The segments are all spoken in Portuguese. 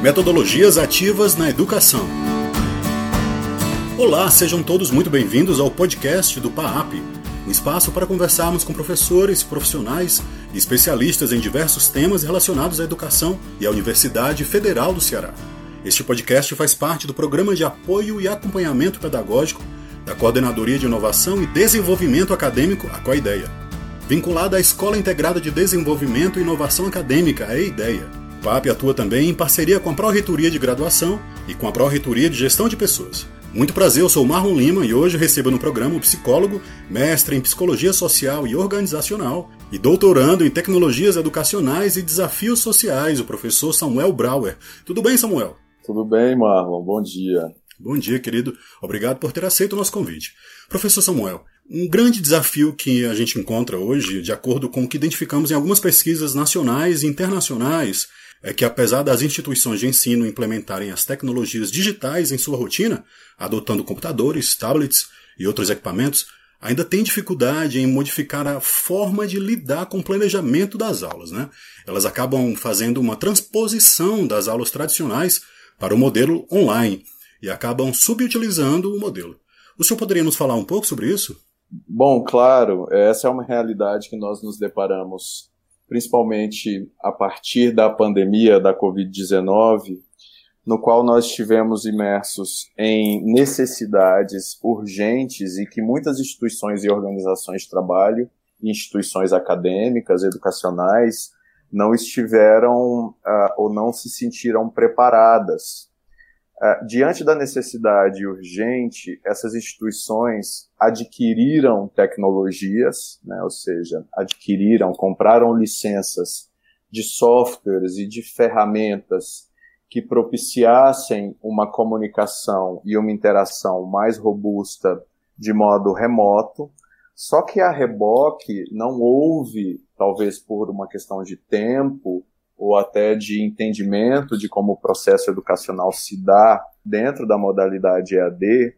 Metodologias ativas na educação. Olá, sejam todos muito bem-vindos ao podcast do PAAP, um espaço para conversarmos com professores, profissionais e especialistas em diversos temas relacionados à educação e à Universidade Federal do Ceará. Este podcast faz parte do Programa de Apoio e Acompanhamento Pedagógico da Coordenadoria de Inovação e Desenvolvimento Acadêmico, a COIDEA, vinculada à Escola Integrada de Desenvolvimento e Inovação Acadêmica, a EIDEA o PAP atua também em parceria com a Pró-Reitoria de Graduação e com a Pró-Reitoria de Gestão de Pessoas. Muito prazer, eu sou Marlon Lima e hoje recebo no programa o psicólogo, mestre em Psicologia Social e Organizacional e doutorando em Tecnologias Educacionais e Desafios Sociais, o professor Samuel Brauer. Tudo bem, Samuel? Tudo bem, Marlon. Bom dia. Bom dia, querido. Obrigado por ter aceito o nosso convite. Professor Samuel, um grande desafio que a gente encontra hoje, de acordo com o que identificamos em algumas pesquisas nacionais e internacionais, é que, apesar das instituições de ensino implementarem as tecnologias digitais em sua rotina, adotando computadores, tablets e outros equipamentos, ainda tem dificuldade em modificar a forma de lidar com o planejamento das aulas. Né? Elas acabam fazendo uma transposição das aulas tradicionais para o modelo online e acabam subutilizando o modelo. O senhor poderia nos falar um pouco sobre isso? Bom, claro, essa é uma realidade que nós nos deparamos principalmente a partir da pandemia da Covid-19, no qual nós estivemos imersos em necessidades urgentes e que muitas instituições e organizações de trabalho, instituições acadêmicas, educacionais, não estiveram uh, ou não se sentiram preparadas Uh, diante da necessidade urgente, essas instituições adquiriram tecnologias, né, ou seja, adquiriram, compraram licenças de softwares e de ferramentas que propiciassem uma comunicação e uma interação mais robusta de modo remoto. Só que a reboque não houve, talvez por uma questão de tempo, ou até de entendimento de como o processo educacional se dá dentro da modalidade EAD,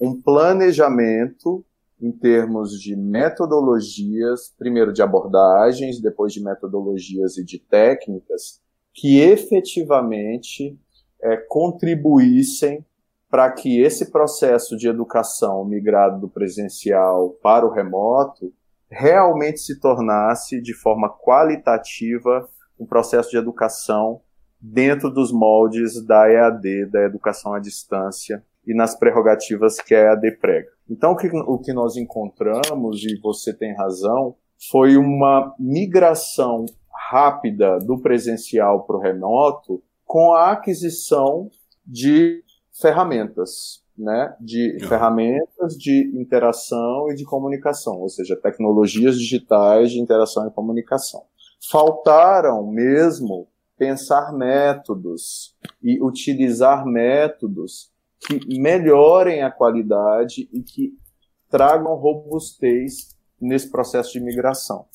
um planejamento em termos de metodologias, primeiro de abordagens, depois de metodologias e de técnicas, que efetivamente é, contribuíssem para que esse processo de educação migrado do presencial para o remoto realmente se tornasse de forma qualitativa um processo de educação dentro dos moldes da EAD, da educação à distância, e nas prerrogativas que a EAD prega. Então, o que, o que nós encontramos, e você tem razão, foi uma migração rápida do presencial para o remoto com a aquisição de ferramentas, né, de uhum. ferramentas de interação e de comunicação, ou seja, tecnologias digitais de interação e comunicação faltaram mesmo pensar métodos e utilizar métodos que melhorem a qualidade e que tragam robustez nesse processo de migração.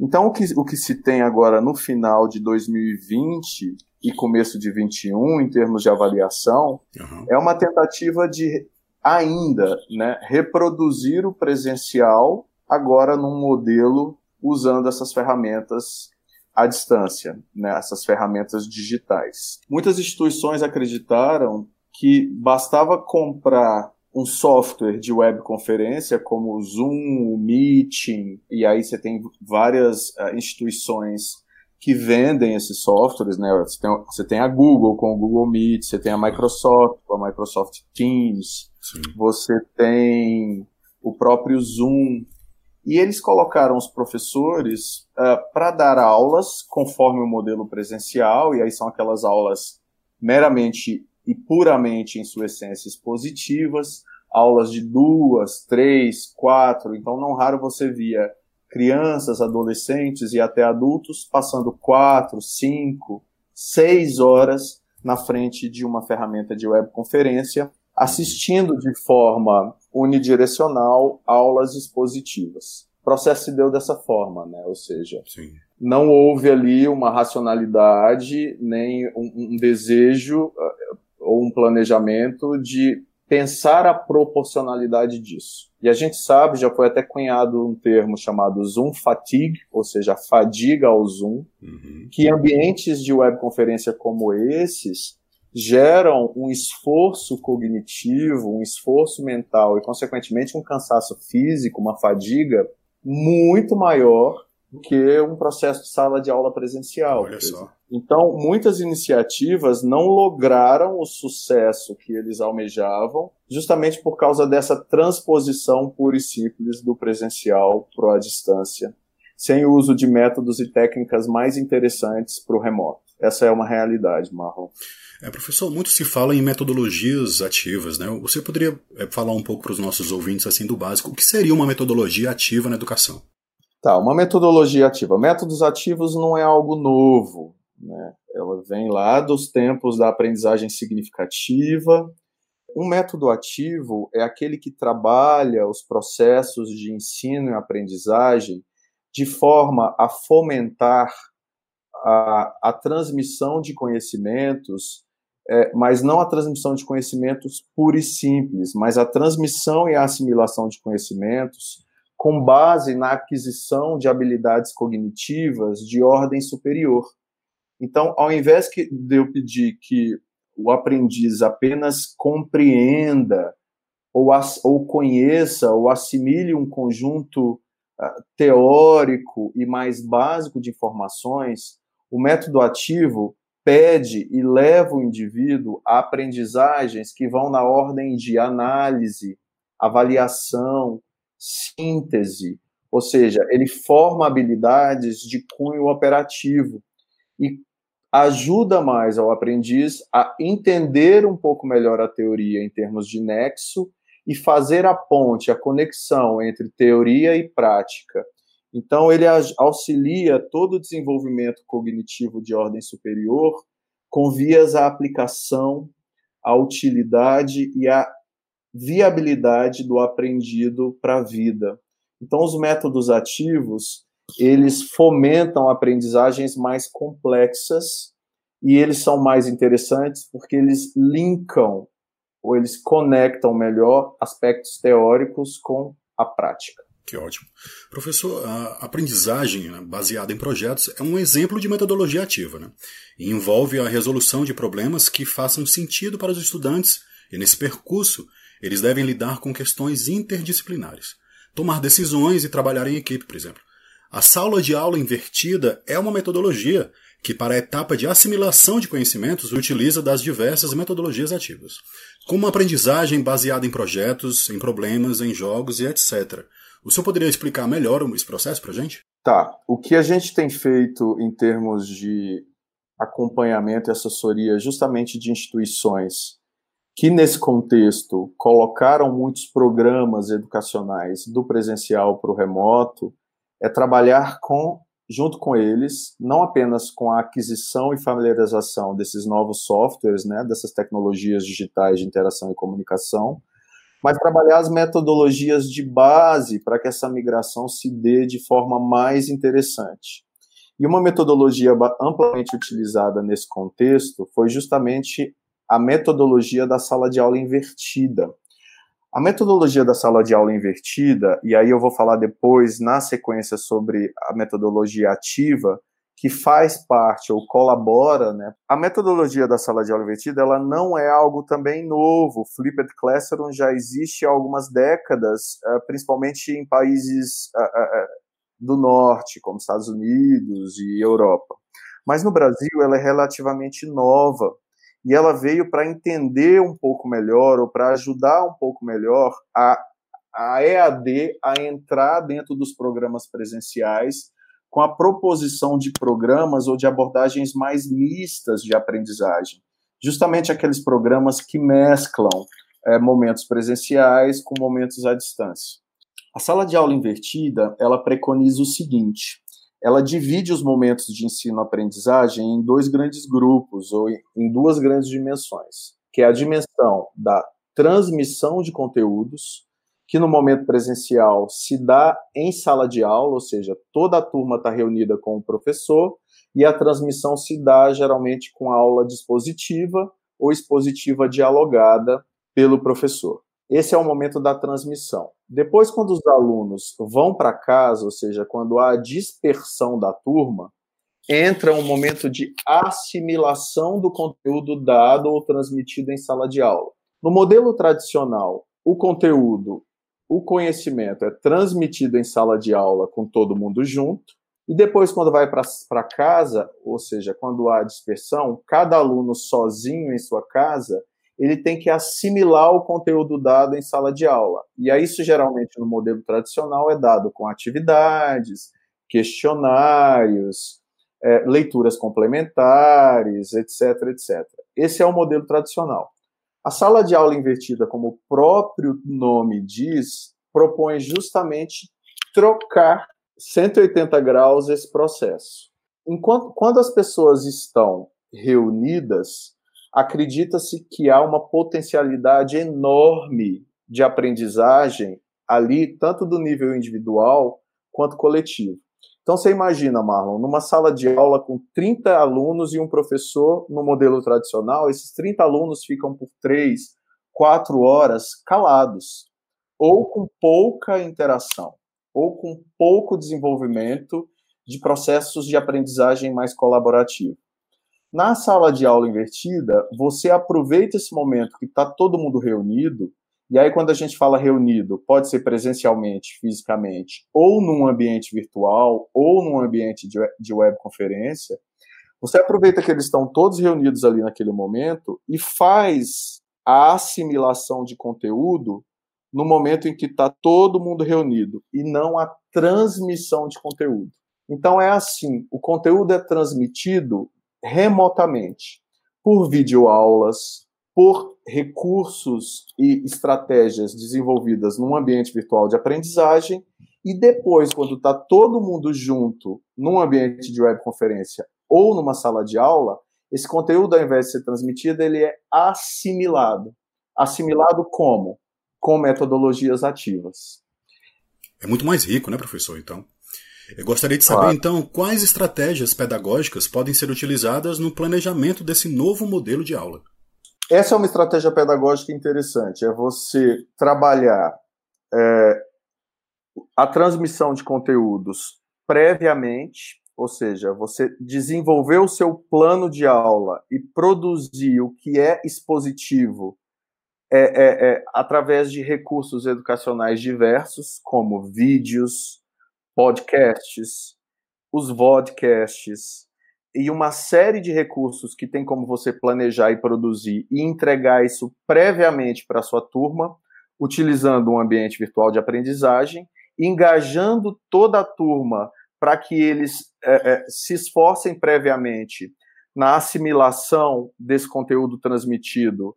Então, o que, o que se tem agora no final de 2020 e começo de 21, em termos de avaliação, uhum. é uma tentativa de ainda né, reproduzir o presencial agora num modelo usando essas ferramentas à distância, né, essas ferramentas digitais. Muitas instituições acreditaram que bastava comprar um software de webconferência como o Zoom, o Meeting, e aí você tem várias uh, instituições que vendem esses softwares, né? Você tem, você tem, a Google com o Google Meet, você tem a Microsoft com a Microsoft Teams, Sim. você tem o próprio Zoom e eles colocaram os professores uh, eh, para dar aulas conforme o modelo presencial, e aí são aquelas aulas meramente e puramente em sua essência expositivas, aulas de duas, três, quatro, então não raro você via crianças, adolescentes e até adultos passando quatro, cinco, seis horas na frente de uma ferramenta de webconferência, assistindo de forma unidirecional aulas expositivas. O processo se deu dessa forma, né? Ou seja, Sim. não houve ali uma racionalidade nem um, um desejo uh, ou um planejamento de pensar a proporcionalidade disso. E a gente sabe, já foi até cunhado um termo chamado Zoom fatigue, ou seja, fadiga ao Zoom, uhum. que ambientes de webconferência como esses geram um esforço cognitivo, um esforço mental e, consequentemente, um cansaço físico, uma fadiga muito maior do que um processo de sala de aula presencial. Olha só. Então, muitas iniciativas não lograram o sucesso que eles almejavam, justamente por causa dessa transposição pura e simples do presencial para a distância, sem o uso de métodos e técnicas mais interessantes para o remoto. Essa é uma realidade, Marlon. É, professor, muito se fala em metodologias ativas, né? Você poderia é, falar um pouco para os nossos ouvintes assim do básico, o que seria uma metodologia ativa na educação? Tá, uma metodologia ativa. Métodos ativos não é algo novo, né? Ela vem lá dos tempos da aprendizagem significativa. Um método ativo é aquele que trabalha os processos de ensino e aprendizagem de forma a fomentar a, a transmissão de conhecimentos, é, mas não a transmissão de conhecimentos pura e simples, mas a transmissão e a assimilação de conhecimentos com base na aquisição de habilidades cognitivas de ordem superior. Então, ao invés de eu pedir que o aprendiz apenas compreenda ou, ou conheça ou assimile um conjunto uh, teórico e mais básico de informações, o método ativo pede e leva o indivíduo a aprendizagens que vão na ordem de análise, avaliação, síntese, ou seja, ele forma habilidades de cunho operativo e ajuda mais ao aprendiz a entender um pouco melhor a teoria em termos de nexo e fazer a ponte, a conexão entre teoria e prática. Então, ele auxilia todo o desenvolvimento cognitivo de ordem superior com vias à aplicação, à utilidade e à viabilidade do aprendido para a vida. Então, os métodos ativos, eles fomentam aprendizagens mais complexas e eles são mais interessantes porque eles linkam ou eles conectam melhor aspectos teóricos com a prática. Que ótimo. Professor, a aprendizagem né, baseada em projetos é um exemplo de metodologia ativa, né? E envolve a resolução de problemas que façam sentido para os estudantes, e nesse percurso eles devem lidar com questões interdisciplinares, tomar decisões e trabalhar em equipe, por exemplo. A sala de aula invertida é uma metodologia que, para a etapa de assimilação de conhecimentos, utiliza das diversas metodologias ativas, como aprendizagem baseada em projetos, em problemas, em jogos e etc. O senhor poderia explicar melhor esse processo para a gente? Tá. O que a gente tem feito em termos de acompanhamento e assessoria justamente de instituições que nesse contexto colocaram muitos programas educacionais do presencial para o remoto, é trabalhar com junto com eles, não apenas com a aquisição e familiarização desses novos softwares, né, dessas tecnologias digitais de interação e comunicação, mas trabalhar as metodologias de base para que essa migração se dê de forma mais interessante. E uma metodologia amplamente utilizada nesse contexto foi justamente a metodologia da sala de aula invertida. A metodologia da sala de aula invertida, e aí eu vou falar depois, na sequência, sobre a metodologia ativa, que faz parte ou colabora, né? A metodologia da sala de aula invertida, ela não é algo também novo. O Flipped Classroom já existe há algumas décadas, eh, principalmente em países eh, eh, do norte, como Estados Unidos e Europa. Mas no Brasil ela é relativamente nova e ela veio para entender um pouco melhor ou para ajudar um pouco melhor a, a EAD a entrar dentro dos programas presenciais com a proposição de programas ou de abordagens mais mistas de aprendizagem. Justamente aqueles programas que mesclam é, momentos presenciais com momentos à distância. A sala de aula invertida, ela preconiza o seguinte, ela divide os momentos de ensino-aprendizagem em dois grandes grupos, ou em duas grandes dimensões, que é a dimensão da transmissão de conteúdos, que no momento presencial se dá em sala de aula, ou seja, toda a turma está reunida com o professor, e a transmissão se dá geralmente com aula dispositiva ou expositiva dialogada pelo professor. Esse é o momento da transmissão. Depois, quando os alunos vão para casa, ou seja, quando há a dispersão da turma, entra um momento de assimilação do conteúdo dado ou transmitido em sala de aula. No modelo tradicional, o conteúdo, o conhecimento é transmitido em sala de aula com todo mundo junto, e depois, quando vai para casa, ou seja, quando há dispersão, cada aluno sozinho em sua casa, ele tem que assimilar o conteúdo dado em sala de aula. E aí, isso geralmente no modelo tradicional é dado com atividades, questionários, é, leituras complementares, etc, etc. Esse é o modelo tradicional. A sala de aula invertida, como o próprio nome diz, propõe justamente trocar 180 graus esse processo. Enquanto quando as pessoas estão reunidas, acredita-se que há uma potencialidade enorme de aprendizagem ali, tanto do nível individual quanto coletivo. Então você imagina, Marlon, numa sala de aula com 30 alunos e um professor no modelo tradicional, esses 30 alunos ficam por 3, 4 horas calados, ou com pouca interação, ou com pouco desenvolvimento de processos de aprendizagem mais colaborativo. Na sala de aula invertida, você aproveita esse momento que está todo mundo reunido e aí, quando a gente fala reunido, pode ser presencialmente, fisicamente, ou num ambiente virtual, ou num ambiente de webconferência, você aproveita que eles estão todos reunidos ali naquele momento e faz a assimilação de conteúdo no momento em que está todo mundo reunido e não a transmissão de conteúdo. Então é assim, o conteúdo é transmitido remotamente por videoaulas, por recursos e estratégias desenvolvidas num ambiente virtual de aprendizagem e depois, quando está todo mundo junto num ambiente de webconferência ou numa sala de aula, esse conteúdo, ao invés de ser transmitido, ele é assimilado. Assimilado como? Com metodologias ativas. É muito mais rico, né, professor, então? Eu gostaria de saber, claro. então, quais estratégias pedagógicas podem ser utilizadas no planejamento desse novo modelo de aula. Essa é uma estratégia pedagógica interessante, é você trabalhar é, a transmissão de conteúdos previamente, ou seja, você desenvolver o seu plano de aula e produzir o que é expositivo é, é, é, através de recursos educacionais diversos, como vídeos, podcasts, os vodcasts, e uma série de recursos que tem como você planejar e produzir e entregar isso previamente para a sua turma, utilizando um ambiente virtual de aprendizagem, engajando toda a turma para que eles é, é, se esforcem previamente na assimilação desse conteúdo transmitido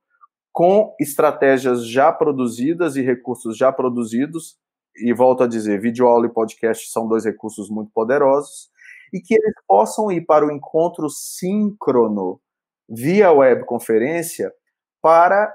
com estratégias já produzidas e recursos já produzidos. E volto a dizer, videoaula e podcast são dois recursos muito poderosos e que eles possam ir para o encontro síncrono via webconferência para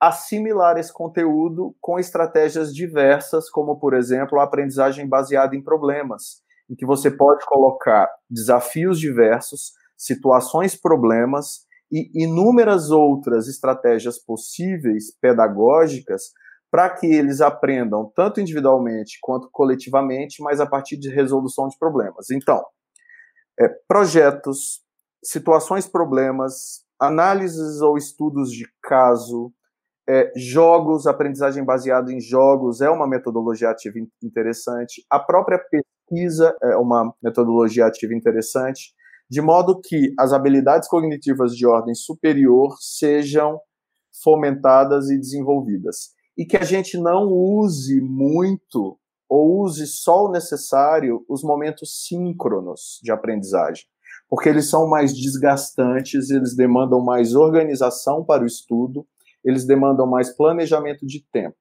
assimilar esse conteúdo com estratégias diversas, como, por exemplo, a aprendizagem baseada em problemas, em que você pode colocar desafios diversos, situações problemas e inúmeras outras estratégias possíveis pedagógicas para que eles aprendam tanto individualmente quanto coletivamente, mas a partir de resolução de problemas. Então, é, projetos, situações, problemas, análises ou estudos de caso, é, jogos, aprendizagem baseada em jogos é uma metodologia ativa interessante. A própria pesquisa é uma metodologia ativa interessante, de modo que as habilidades cognitivas de ordem superior sejam fomentadas e desenvolvidas. E que a gente não use muito ou use só o necessário os momentos síncronos de aprendizagem, porque eles são mais desgastantes, eles demandam mais organização para o estudo, eles demandam mais planejamento de tempo.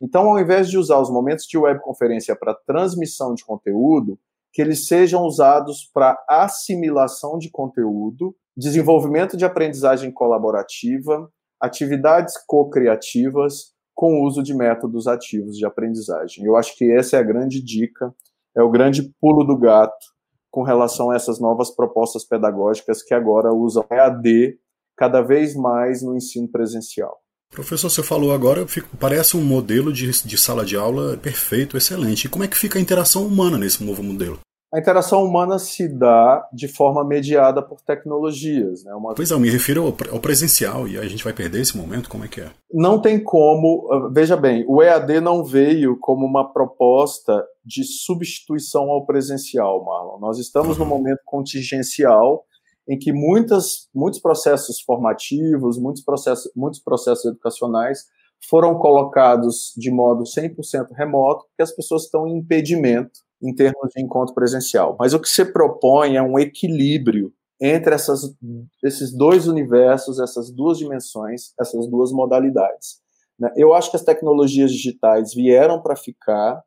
Então, ao invés de usar os momentos de webconferência para transmissão de conteúdo, que eles sejam usados para assimilação de conteúdo, desenvolvimento de aprendizagem colaborativa, atividades co-criativas, com o uso de métodos ativos de aprendizagem. Eu acho que essa é a grande dica, é o grande pulo do gato com relação a essas novas propostas pedagógicas que agora usam EAD cada vez mais no ensino presencial. Professor, você falou agora, fico, parece um modelo de, de sala de aula perfeito, excelente. E como é que fica a interação humana nesse novo modelo? A interação humana se dá de forma mediada por tecnologias. Né? Uma... Pois é, eu me refiro ao, presencial e a gente vai perder esse momento, como é que é? Não tem como. Ah, veja bem, o EAD não veio como uma proposta de substituição ao presencial, Marlon. Nós estamos uhum. num momento contingencial em que muitas, muitos processos formativos, muitos processos, muitos processos educacionais foram colocados de modo 100% remoto, porque as pessoas estão em impedimento em termos de encontro presencial. Mas o que se propõe é um equilíbrio entre essas, esses dois universos, essas duas dimensões, essas duas modalidades. Né? Eu acho que as tecnologias digitais vieram para ficar.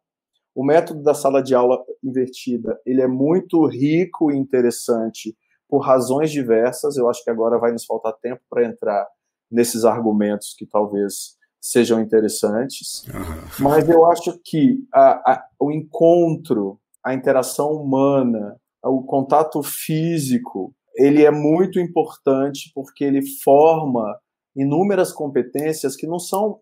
O método da sala de aula invertida ele é muito rico e interessante por razões diversas. Eu acho que agora vai nos faltar tempo para entrar nesses argumentos que talvez sejam interessantes, uhum. mas eu acho que a, a, o encontro, a interação humana, o contato físico, ele é muito importante porque ele forma inúmeras competências que não são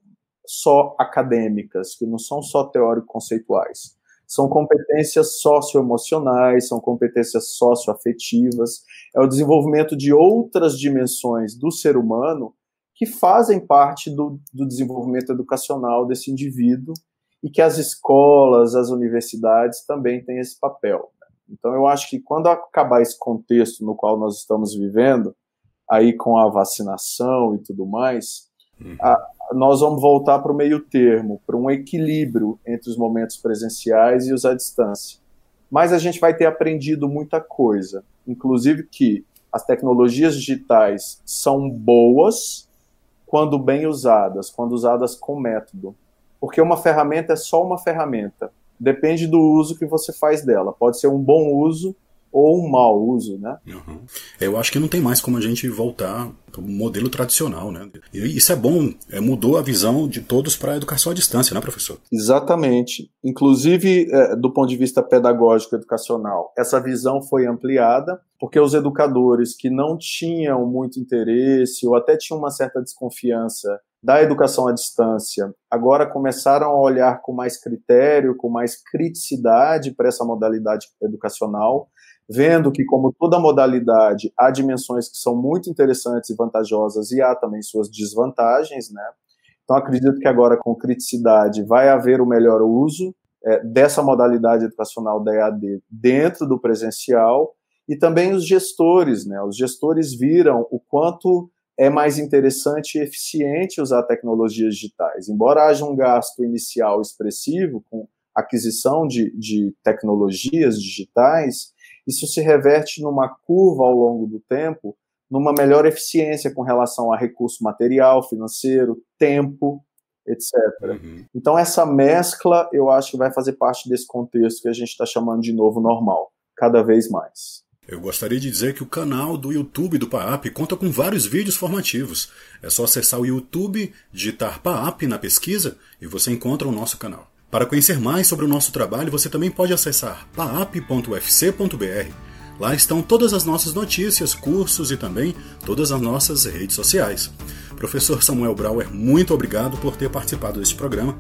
só acadêmicas, que não são só teórico-conceituais. São competências socioemocionais, são competências socioafetivas, é o desenvolvimento de outras dimensões do ser humano que fazem parte do, do desenvolvimento educacional desse indivíduo e que as escolas, as universidades também têm esse papel. Né? Então, eu acho que quando acabar esse contexto no qual nós estamos vivendo, aí com a vacinação e tudo mais, uhum. a, nós vamos voltar para o meio termo, para um equilíbrio entre os momentos presenciais e os à distância. Mas a gente vai ter aprendido muita coisa, inclusive que as tecnologias digitais são boas, quando bem usadas, quando usadas com método. Porque uma ferramenta é só uma ferramenta. Depende do uso que você faz dela. Pode ser um bom uso ou um mau uso, né? Uhum. Eu acho que não tem mais como a gente voltar para o modelo tradicional, né? E isso é bom, é, mudou a visão de todos para a educação à distância, né, professor? Exatamente. Inclusive, é, do ponto de vista pedagógico educacional, essa visão foi ampliada, porque os educadores que não tinham muito interesse ou até tinham uma certa desconfiança da educação à distância, agora começaram a olhar com mais critério, com mais criticidade para essa modalidade educacional vendo que, como toda modalidade, há dimensões que são muito interessantes e vantajosas e há também suas desvantagens, né? Então, acredito que agora, com criticidade, vai haver o melhor uso é, dessa modalidade educacional da EAD dentro do presencial e também os gestores, né? Os gestores viram o quanto é mais interessante e eficiente usar tecnologias digitais. Embora haja um gasto inicial expressivo com aquisição de, de tecnologias digitais, isso se reverte numa curva ao longo do tempo, numa melhor eficiência com relação a recurso material, financeiro, tempo, etc. Uhum. Então, essa mescla, eu acho que vai fazer parte desse contexto que a gente está chamando de novo normal, cada vez mais. Eu gostaria de dizer que o canal do YouTube do PAAP conta com vários vídeos formativos. É só acessar o YouTube, digitar PAAP na pesquisa e você encontra o nosso canal. Para conhecer mais sobre o nosso trabalho, você também pode acessar paap.ufc.br. Lá estão todas as nossas notícias, cursos e também todas as nossas redes sociais. Professor Samuel Brauer, muito obrigado por ter participado deste programa,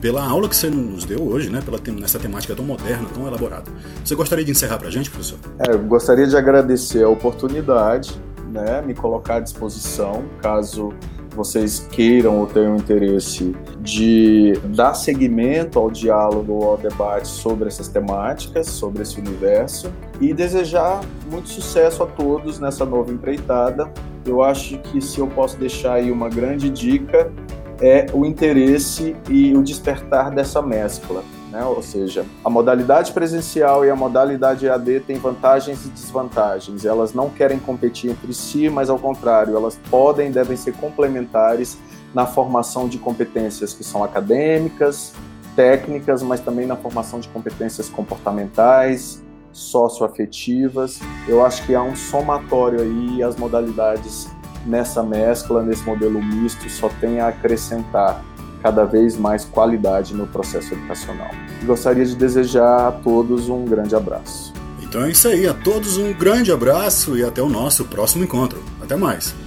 pela aula que você nos deu hoje, né, pela, nessa temática tão moderna, tão elaborada. Você gostaria de encerrar para a gente, professor? É, eu gostaria de agradecer a oportunidade, né, me colocar à disposição, caso vocês queiram ou tenham interesse de dar seguimento ao diálogo ao debate sobre essas temáticas, sobre esse universo e desejar muito sucesso a todos nessa nova empreitada. Eu acho que se eu posso deixar aí uma grande dica é o interesse e o despertar dessa mescla né? Ou seja, a modalidade presencial e a modalidade EAD têm vantagens e desvantagens. Elas não querem competir entre si, mas ao contrário, elas podem e devem ser complementares na formação de competências que são acadêmicas, técnicas, mas também na formação de competências comportamentais, socioafetivas. Eu acho que há um somatório aí as modalidades nessa mescla, nesse modelo misto, só tem a acrescentar cada vez mais qualidade no processo educacional. Gostaria de desejar a todos um grande abraço. Então é isso aí, a todos um grande abraço e até o nosso próximo encontro. Até mais!